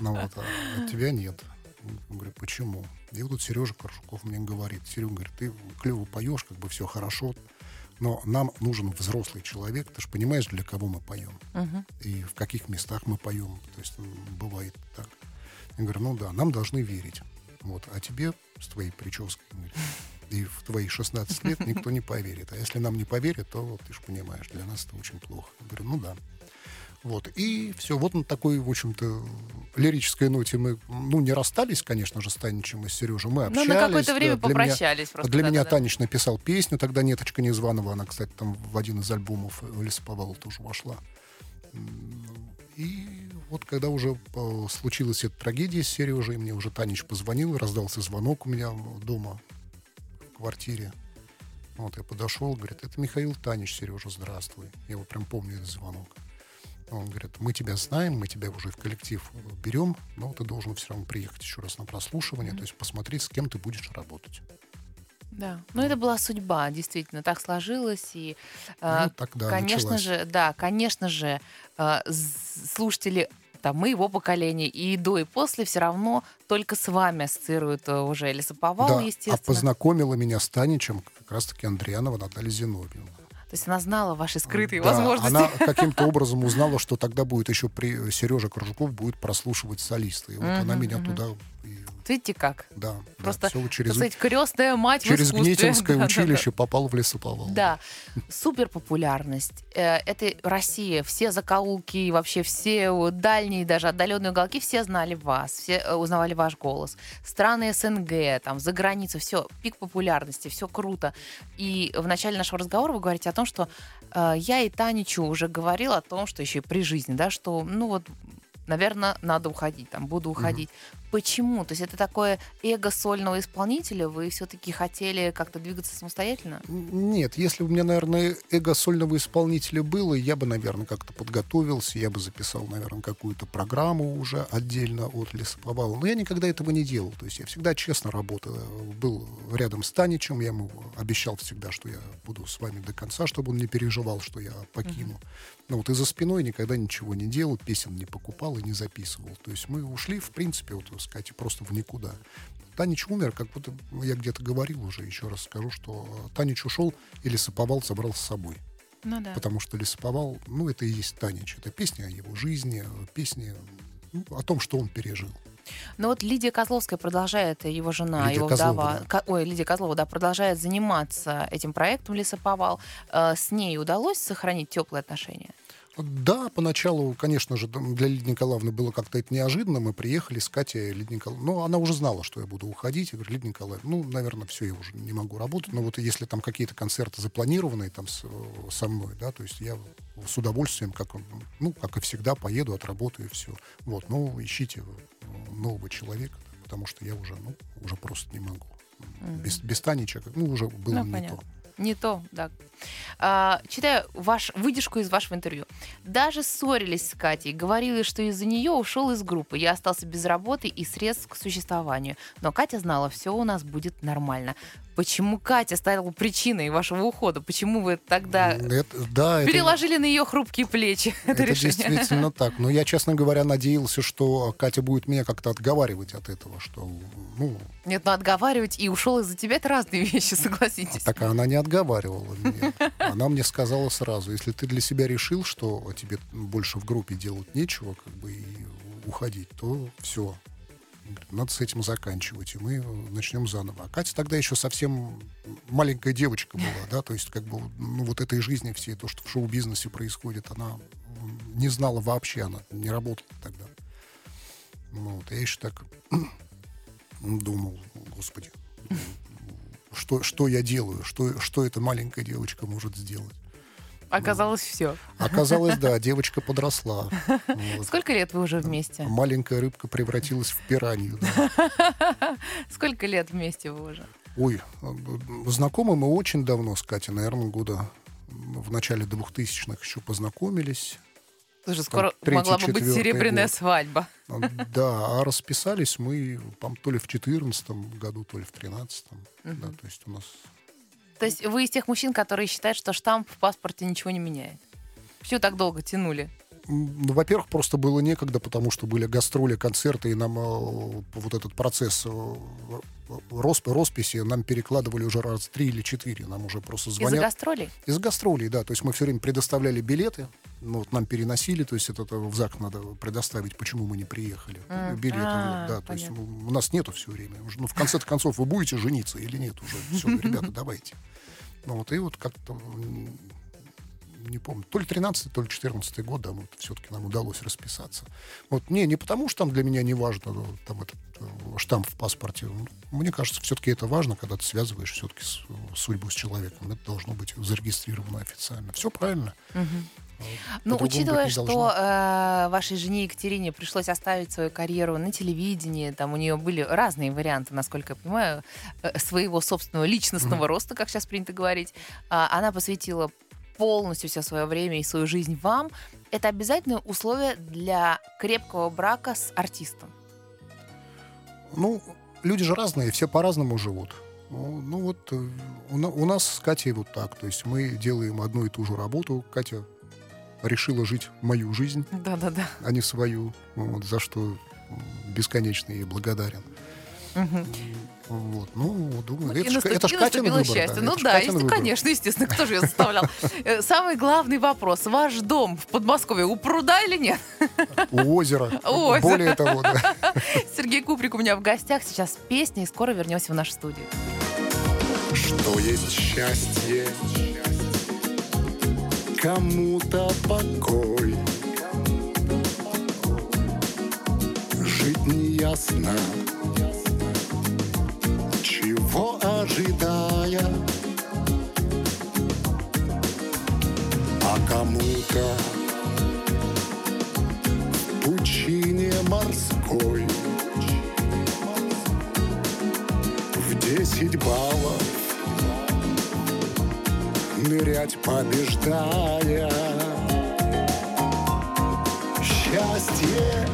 ну вот, а тебя нет. Я говорю, почему? И вот тут Сережа Коржуков мне говорит, Серега, говорит, ты клево поешь, как бы все хорошо, но нам нужен взрослый человек, ты же понимаешь, для кого мы поем Мгм. и в каких местах мы поем. То есть бывает так. Я говорю, ну да, нам должны верить. Вот, а тебе с твоей прической говорит, и в твои 16 лет никто не поверит. А если нам не поверят, то вот, ты же понимаешь, для нас это очень плохо. Я говорю, ну да. Вот, и все, вот на такой, в общем-то, лирической ноте мы, ну, не расстались, конечно же, с Таничем и с Сережей, мы Ну, общались. на какое-то да, время для меня- попрощались просто. для меня да-да-да. Танич написал песню, тогда Неточка Незваного, она, кстати, там в один из альбомов Лесоповала тоже вошла. И вот когда уже э, случилась эта трагедия с Сережей, мне уже Танич позвонил, раздался звонок у меня дома квартире. Вот я подошел, говорит, это Михаил Танич, Сережа, здравствуй. Я его прям помню, этот звонок. Он говорит, мы тебя знаем, мы тебя уже в коллектив берем, но ты должен все равно приехать еще раз на прослушивание, то есть посмотреть, с кем ты будешь работать. Да. Ну, это была судьба, действительно, так сложилось. И, э, Ну, тогда конечно началась. же, да, конечно же, э, слушатели там, моего поколения и до, и после все равно только с вами ассоциируют э, уже лесоповал, да, а естественно. познакомила меня с Таничем как раз-таки Андрианова Наталья Зиновьевна. То есть она знала ваши скрытые Да, возможности. Она каким-то образом узнала, что тогда будет еще при Сережа Коржуков будет прослушивать солиста. И вот она меня туда... и- Видите как? да, Просто, да, так через, сказать, крестная мать в через искусстве. Гнесинское Да-да-да. училище попал в лесоповал. Да, супер популярность. Э, Это Россия, все закоулки, вообще все дальние, даже отдаленные уголки, все знали вас, все э, узнавали ваш голос. Страны СНГ, там, за границу, все, пик популярности, все круто. И в начале нашего разговора вы говорите о том, что э, я и Таничу уже говорила о том, что еще и при жизни, да, что, ну вот, наверное, надо уходить, там, буду уходить. Почему? То есть это такое эго сольного исполнителя? Вы все-таки хотели как-то двигаться самостоятельно? Нет, если бы у меня, наверное, эго сольного исполнителя было, я бы, наверное, как-то подготовился, я бы записал, наверное, какую-то программу уже отдельно от лесоповала. Но я никогда этого не делал. То есть я всегда честно работал. Был рядом с Таничем, я ему обещал всегда, что я буду с вами до конца, чтобы он не переживал, что я покину. Mm-hmm. Но вот и за спиной никогда ничего не делал, песен не покупал и не записывал. То есть мы ушли, в принципе, вот, так сказать, просто в никуда. Танич умер, как будто я где-то говорил уже, еще раз скажу, что Танич ушел и лесоповал забрал с собой. Ну да. Потому что лесоповал, ну, это и есть Танич. Это песня о его жизни, песня ну, о том, что он пережил. Но вот Лидия Козловская продолжает, его жена, Лидия его Козлова, вдова, ко- ой, Лидия Козлова, да, продолжает заниматься этим проектом «Лесоповал». Э, С ней удалось сохранить теплые отношения? Да, поначалу, конечно же, для Лидии Николаевны было как-то это неожиданно. Мы приехали с Катей, Лидия Николаевна... Ну, она уже знала, что я буду уходить. Я говорю, Лидия Николаевна, ну, наверное, все, я уже не могу работать. Но вот если там какие-то концерты запланированные там с, со мной, да, то есть я с удовольствием, как, ну, как и всегда, поеду, отработаю, все. Вот, ну, ищите нового человека, потому что я уже, ну, уже просто не могу. Mm-hmm. Без, без Танича, ну, уже было ну, не понятно. то. Не то, да. А, читаю ваш, выдержку из вашего интервью. Даже ссорились с Катей, говорили, что из-за нее ушел из группы. Я остался без работы и средств к существованию. Но Катя знала, все у нас будет нормально. Почему Катя стала причиной вашего ухода? Почему вы тогда это, да, переложили это, на ее хрупкие плечи это, это решение? действительно так. Но я, честно говоря, надеялся, что Катя будет меня как-то отговаривать от этого, что, ну... Нет, ну отговаривать и ушел из-за тебя, это разные вещи, согласитесь. А так она не отговаривала меня. Она мне сказала сразу, если ты для себя решил, что тебе больше в группе делать нечего, как бы, и уходить, то все, надо с этим заканчивать, и мы начнем заново. А Катя тогда еще совсем маленькая девочка была, да, то есть как бы ну, вот этой жизни всей, то, что в шоу-бизнесе происходит, она не знала вообще, она не работала тогда. Ну, вот, я еще так думал, господи, что, что я делаю, что, что эта маленькая девочка может сделать. Оказалось, все. Оказалось, да, девочка подросла. Вот. Сколько лет вы уже вместе? Маленькая рыбка превратилась в пиранью. Да. Сколько лет вместе вы уже? Ой, знакомы мы очень давно с Катей, наверное, года в начале 2000-х еще познакомились. Слушай, скоро третий, могла бы быть серебряная год. свадьба. Да, а расписались мы то ли в 2014 году, то ли в 2013. Угу. Да, то есть у нас то есть вы из тех мужчин, которые считают, что штамп в паспорте ничего не меняет? Все так долго тянули? Ну, во-первых, просто было некогда, потому что были гастроли, концерты, и нам э, вот этот процесс э, росп, росписи нам перекладывали уже раз три или четыре. Нам уже просто звонят. Из-за гастролей? Из-за гастролей, да. То есть мы все время предоставляли билеты, ну, вот нам переносили, то есть это в ЗАГС надо предоставить, почему мы не приехали. Mm. Билеты, а, да. То есть у нас нету все время. Ну, в конце концов, вы будете жениться или нет уже? Все, ребята, давайте. Ну вот, и вот как-то не помню, то ли 13 то ли 14 год, да, вот все-таки нам удалось расписаться. Вот, не, не потому, что там для меня не важно, там этот э, штамп в паспорте. Мне кажется, все-таки это важно, когда ты связываешь все-таки с, судьбу с человеком. Это должно быть зарегистрировано официально. Все правильно. Угу. Ну, учитывая, что э, вашей жене Екатерине пришлось оставить свою карьеру на телевидении, там у нее были разные варианты, насколько я понимаю, э, своего собственного личностного mm-hmm. роста, как сейчас принято говорить, э, она посвятила полностью все свое время и свою жизнь вам. Это обязательное условие для крепкого брака с артистом. Ну, люди же разные, все по-разному живут. Ну, ну вот э, у, нас с Катей вот так. То есть мы делаем одну и ту же работу. Катя решила жить мою жизнь, Да-да-да. а не свою, вот, за что бесконечно ей благодарен. Угу. Вот, ну, думаю, и это, наступ... это ж Катин выбор. счастье. Да, ну это да, если, выбор. конечно, естественно, кто же ее заставлял. Э, Самый главный вопрос. Ваш дом в Подмосковье у пруда или нет? У озера. У озера. Более того, да. Сергей Куприк у меня в гостях. Сейчас песня, и скоро вернемся в нашу студию. Что есть счастье? Кому-то покой Жить неясно его ожидая. А кому-то пучине морской в десять баллов нырять побеждая. Счастье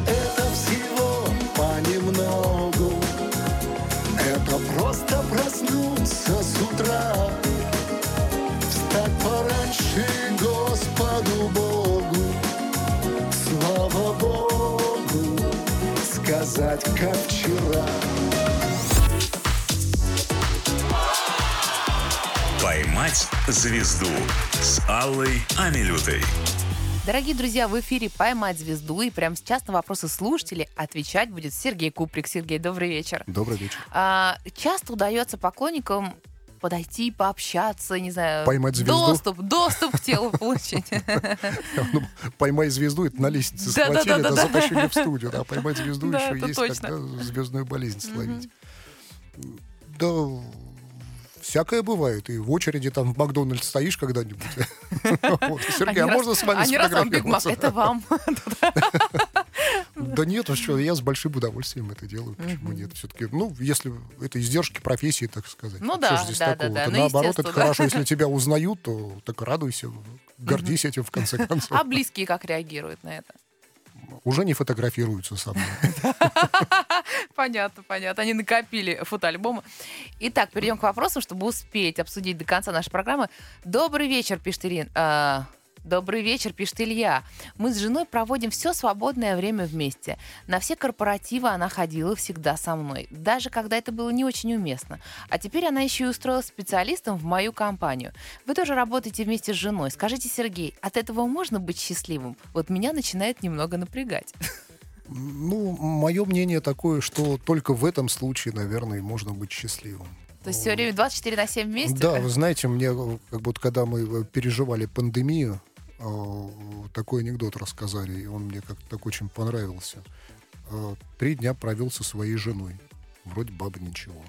«Поймать звезду» с Аллой Амилютой. Дорогие друзья, в эфире «Поймать звезду», и прямо сейчас на вопросы слушателей отвечать будет Сергей Куприк. Сергей, добрый вечер. Добрый вечер. А, часто удается поклонникам подойти, пообщаться, не знаю, Поймать звезду? доступ, доступ к телу получить. Ну, поймай звезду, это на лестнице Да, схватили, да, да, да. затащили в студию. Да, поймать звезду Да, еще есть, точно. когда звездную болезнь словить. Да, всякое бывает. И в очереди там в Макдональдс стоишь когда-нибудь. Сергей, а можно с вами сфотографироваться? это вам. Да нет, что, я с большим удовольствием это делаю. Почему нет? Все-таки, ну, если это издержки профессии, так сказать. Ну да, да, да, ну, наоборот, это хорошо. Если тебя узнают, то так радуйся, гордись этим, в конце концов. А близкие как реагируют на это? Уже не фотографируются со мной. Понятно, понятно. Они накопили фотоальбомы. Итак, перейдем к вопросам, чтобы успеть обсудить до конца нашей программы. Добрый вечер, пишет Ирина. Добрый вечер, пишет Илья. Мы с женой проводим все свободное время вместе. На все корпоративы она ходила всегда со мной, даже когда это было не очень уместно. А теперь она еще и устроилась специалистом в мою компанию. Вы тоже работаете вместе с женой. Скажите, Сергей, от этого можно быть счастливым? Вот меня начинает немного напрягать. Ну, мое мнение такое, что только в этом случае, наверное, можно быть счастливым. То есть все время 24 на 7 вместе? Да, вы знаете, мне э, как будто когда мы э, переживали пандемию, такой анекдот рассказали, и он мне как-то так очень понравился. Э, Три дня провел со своей женой. Вроде баба ничего.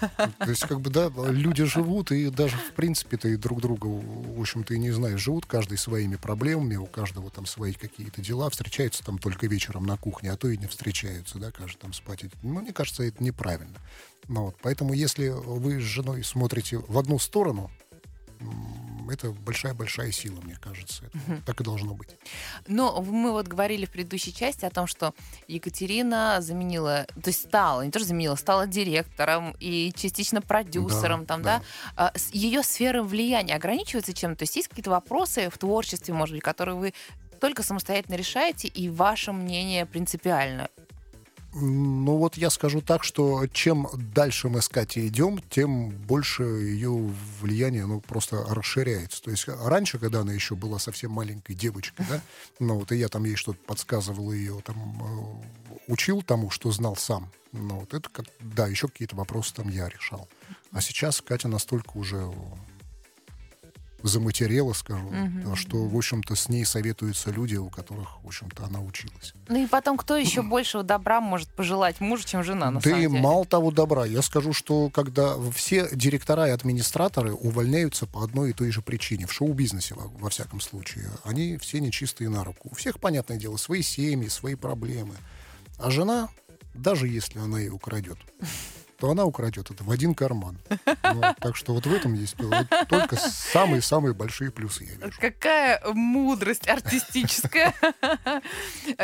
То есть, как бы, да, люди живут, и даже, в принципе-то, и друг друга, в общем-то, и не знаю, живут каждый своими проблемами, у каждого там свои какие-то дела, встречаются там только вечером на кухне, а то и не встречаются, да, каждый там спать. Ну, мне кажется, это неправильно. Ну, вот, поэтому, если вы с женой смотрите в одну сторону, это большая-большая сила, мне кажется. Это Так и должно быть. Но мы вот говорили в предыдущей части о том, что Екатерина заменила, то есть стала, не тоже заменила, стала директором и частично продюсером, Да, там, да. да. А, Ее сфера влияния ограничивается чем-то? То есть есть какие-то вопросы в творчестве, может быть, которые вы только самостоятельно решаете, и ваше мнение принципиально? Ну вот я скажу так, что чем дальше мы с Катей идем, тем больше ее влияние ну, просто расширяется. То есть раньше, когда она еще была совсем маленькой девочкой, да, ну вот и я там ей что-то подсказывал, ее там э, учил тому, что знал сам. Ну вот это как, да, еще какие-то вопросы там я решал. А сейчас Катя настолько уже заматерела, скажу, да, что, в общем-то, с ней советуются люди, у которых, в общем-то, она училась. Ну и потом, кто еще большего добра может пожелать мужу, чем жена, на да самом и деле? мало того добра. Я скажу, что когда все директора и администраторы увольняются по одной и той же причине, в шоу-бизнесе, во, во всяком случае, они все нечистые на руку. У всех, понятное дело, свои семьи, свои проблемы. А жена, даже если она и украдет, то она украдет это в один карман. Ну, так что вот в этом есть только самые-самые большие плюсы, я вижу. Какая мудрость артистическая.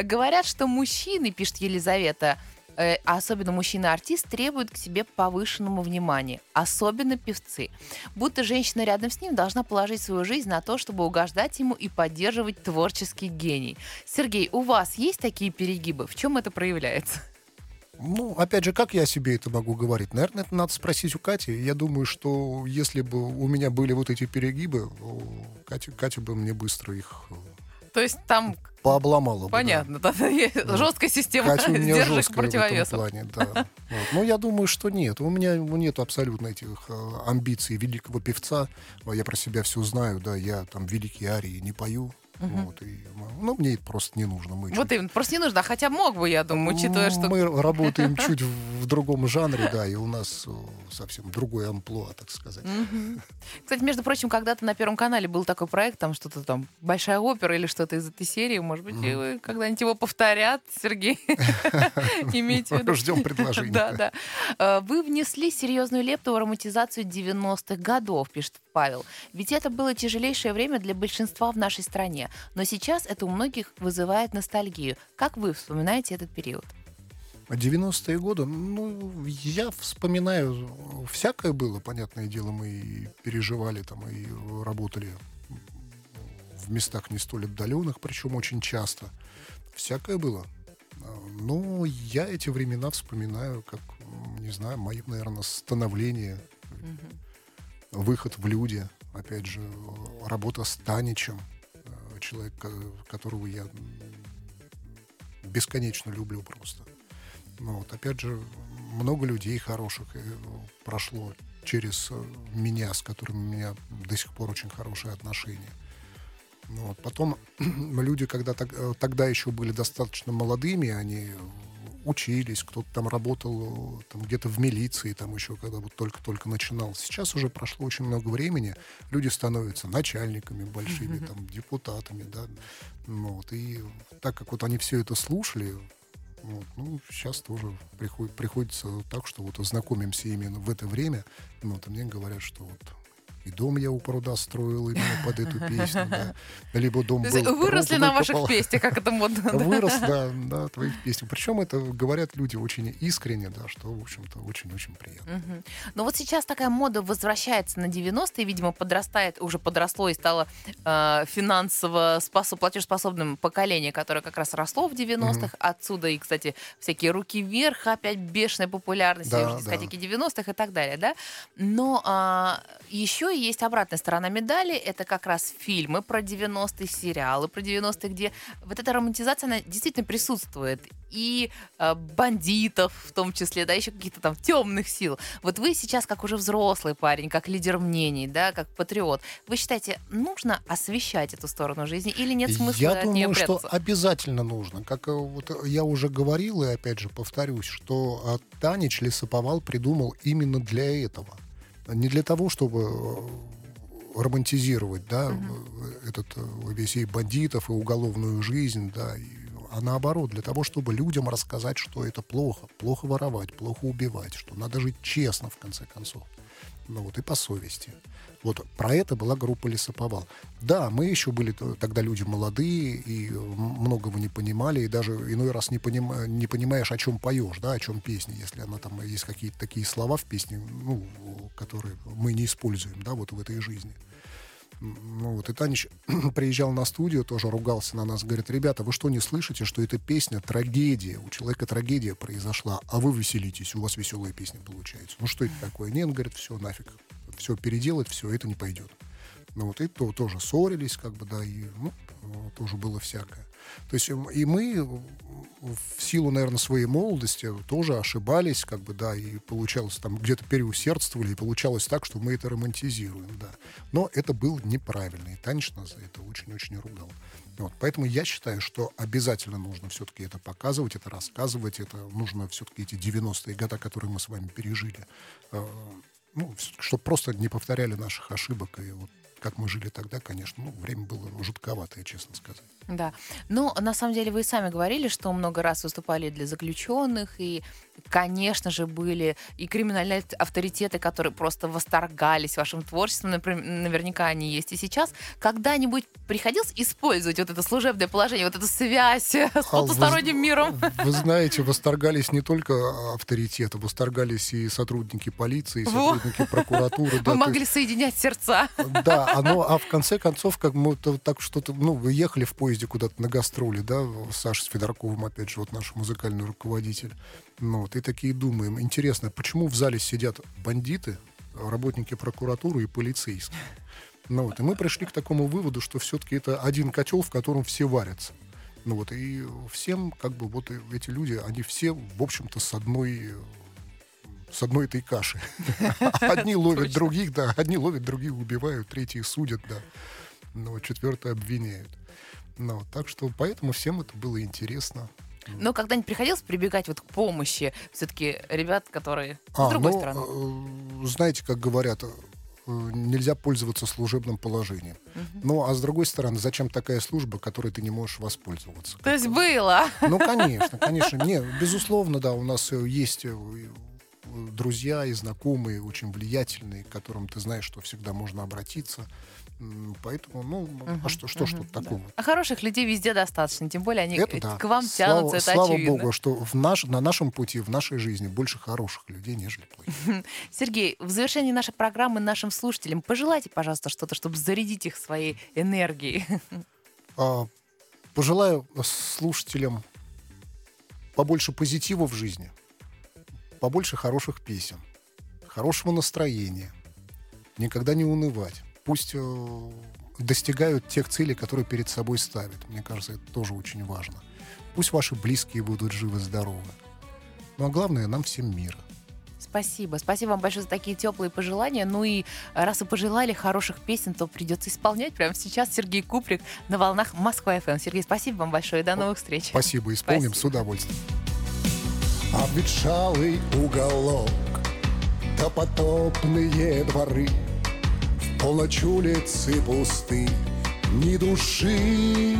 Говорят, что мужчины, пишет Елизавета, э, а особенно мужчина-артист, требуют к себе повышенному внимания, особенно певцы. Будто женщина рядом с ним должна положить свою жизнь на то, чтобы угождать ему и поддерживать творческий гений. Сергей, у вас есть такие перегибы? В чем это проявляется? Ну, опять же, как я себе это могу говорить? Наверное, это надо спросить у Кати. Я думаю, что если бы у меня были вот эти перегибы, Катя, Катя бы мне быстро их э, То есть там пообломала бы. да. понятно, да, есть жесткая система Катя у меня сдержек жесткая в этом противовесов. плане, да. Вот. Но я думаю, что нет. У меня нет абсолютно этих э, амбиций великого певца. Я про себя все знаю, да, я там великие арии не пою. Вот, и, ну, мне это просто не нужно. Мы Вот чуть- именно, просто не нужно, а хотя мог бы, я думаю, учитывая, что... Мы работаем чуть в другом жанре, да, и у нас совсем другой амплуа, так сказать. Мгм. Кстати, между прочим, когда-то на Первом канале был такой проект, там что-то там, Большая опера или что-то из этой серии, может быть, вы когда-нибудь его повторят, Сергей, имейте в виду. Ждем предложений. Да, да. Э, Вы внесли серьезную лепту в романтизацию 90-х годов, пишет Павел. Ведь это было тяжелейшее время для большинства в нашей стране. Но сейчас это у многих вызывает ностальгию. Как вы вспоминаете этот период? 90-е годы, ну, я вспоминаю, всякое было, понятное дело, мы и переживали там, и работали в местах не столь отдаленных, причем очень часто. Всякое было. Но я эти времена вспоминаю как, не знаю, мое, наверное, становление, выход в люди, опять же, работа с Таничем, э, человек, ко- которого я бесконечно люблю просто. Ну, вот, опять же, много людей хороших э, прошло через э, меня, с которыми у меня до сих пор очень хорошие отношения. Ну, вот. Потом люди, когда так- э, тогда еще были достаточно молодыми, они учились, кто-то там работал э, там, где-то в милиции, там еще когда вот только-только начинал. Сейчас уже прошло очень много времени, люди становятся начальниками большими, там, депутатами, да. Ну, вот. И так как вот они все это слушали, вот, ну, сейчас тоже приход- приходится так, что вот знакомимся именно в это время. Ну, вот, и мне говорят, что вот и дом я у пруда строил именно под эту песню, да. Либо дом То был, выросли на ваших выкопал. песнях, как это модно. Вырос, да, да, твоих песнях. Причем это говорят люди очень искренне, да, что, в общем-то, очень-очень приятно. Мгм. Но вот сейчас такая мода возвращается на 90-е, видимо, подрастает, уже подросло и стало э, финансово способ, платежеспособным поколение, которое как раз росло в 90-х. Отсюда и, кстати, всякие руки вверх, опять бешеная популярность, Да, и уже да. дискотеки 90-х и так далее, да? Но а, еще есть обратная сторона медали, это как раз фильмы про 90-е, сериалы про 90-е, где вот эта романтизация, она действительно присутствует. И э, бандитов в том числе, да, еще каких-то там темных сил. Вот вы сейчас, как уже взрослый парень, как лидер мнений, да, как патриот, вы считаете, нужно освещать эту сторону жизни или нет смысла Я от нее думаю, что прятаться? обязательно нужно. Как э, вот я уже говорил, и опять же повторюсь, что э, Танич Лесоповал придумал именно для этого. Не для того, чтобы э, романтизировать, да, э, этот э, весь и бандитов, и уголовную жизнь, да, и- а наоборот, для того, чтобы людям рассказать, что это плохо, плохо воровать, плохо убивать, что надо жить честно, в конце концов. Ну вот, и по совести. Вот про это была группа Лесоповал. Да, мы еще были тогда люди молодые и м- многого не понимали, и даже иной раз не, поним- не понимаешь, о чем поешь, да, о чем песня, если она там есть какие-то такие слова в песне, ну, которые мы не используем, да, вот в этой жизни. Ну вот, и Танич приезжал на студию, тоже ругался на нас, говорит, ребята, вы что, не слышите, что эта песня трагедия, у человека трагедия произошла, а вы веселитесь, у вас веселая песня получается. Ну что это такое? Нет, он говорит, все, нафиг, все переделать, все, это не пойдет. Ну вот, и то тоже ссорились, как бы, да, и, ну, тоже было всякое. То есть м, и мы э, в силу, наверное, своей молодости тоже ошибались, как бы, да, и получалось там где-то переусердствовали, и получалось так, что мы это романтизируем, да. Но это был неправильно, и Танич нас за это очень-очень ругал. Вот, поэтому я считаю, что обязательно нужно все-таки это показывать, это рассказывать, это нужно все-таки эти 90-е годы, которые мы с вами пережили, э, ну, чтобы просто не повторяли наших ошибок. И вот как мы жили тогда, конечно, ну, время было жутковатое, честно сказать. Да. Но на самом деле вы сами говорили, что много раз выступали для заключенных, и, конечно же, были и криминальные авторитеты, которые просто восторгались вашим творчеством, например, наверняка они есть и сейчас. Когда-нибудь приходилось использовать вот это служебное положение, вот эту связь с А вы потусторонним з- миром? Вы знаете, восторгались не только авторитеты, восторгались и сотрудники полиции, и Во. сотрудники прокуратуры. да, Вы могли соединять сердца. Да, оно, а в конце концов, как мы так что-то, ну, вы ехали в поезде куда-то на гастроли, да, Саша с Федорковым, опять же, вот наш музыкальный руководитель. Ну, вот, и такие думаем, интересно, почему в зале сидят бандиты, работники прокуратуры и полицейские? Ну, вот, и мы пришли к такому выводу, что все-таки это один котел, в котором все варятся. Ну вот, и всем, как бы, вот эти люди, они все, в общем-то, с одной с одной этой каши. Одни ловят других, да, одни ловят, других убивают, третьи судят, да. Ну, вот четвертые обвиняют. Ну, так что поэтому всем это было интересно. Но когда-нибудь приходилось прибегать вот к помощи все-таки ребят, которые с А, другой ну, стороны? э, знаете, как говорят, э, нельзя пользоваться служебным положением. Ну, а с другой стороны, зачем такая служба, которой ты не можешь воспользоваться? То есть было. Ну, конечно, конечно. Не, безусловно, да, у нас э, есть друзья и знакомые очень влиятельные, к которым ты знаешь, что всегда можно обратиться. Поэтому, ну, а что, что ж тут такого? А хороших людей везде достаточно, тем более они Это э, да. к вам Слава- тянутся, это Слава очевидно. Богу, что в наш, на нашем пути, в нашей жизни больше хороших людей, нежели плохих. Сергей, в завершении нашей программы нашим слушателям пожелайте, пожалуйста, что-то, чтобы зарядить их своей энергией. А, Пожелаю слушателям побольше позитива в жизни, побольше хороших песен, хорошего настроения, никогда не унывать. Пусть э, достигают тех целей, которые перед собой ставят. Мне кажется, это тоже очень важно. Пусть ваши близкие будут живы-здоровы. Ну а главное, нам всем мира. Спасибо. Спасибо вам большое за такие теплые пожелания. Ну и раз вы пожелали хороших песен, то придется исполнять прямо сейчас Сергей Куприк на волнах Москва ФМ. Сергей, спасибо вам большое и до новых встреч. Спасибо, исполним Спасибо. с удовольствием. Обветшалый уголок, допотопные дворы, полночь улицы пусты, ни души.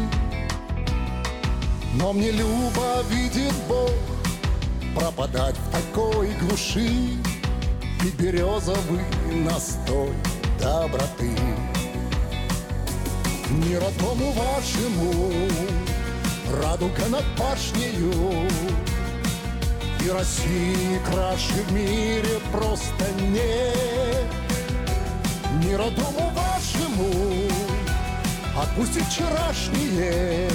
Но мне любо видит Бог пропадать в такой глуши, Пить березовый настой доброты. Мир дому вашему, радуга над башнею, и России краше в мире просто нет Мира дому вашему. Отпусти вчерашнее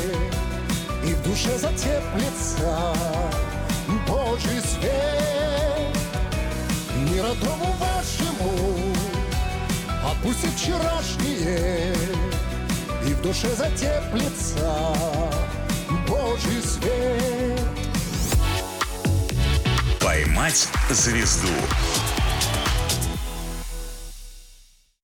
И в душе затеплится Божий свет. Мира дому вашему Отпусти вчерашнее И в душе затеплится Божий свет. «Поймать звезду»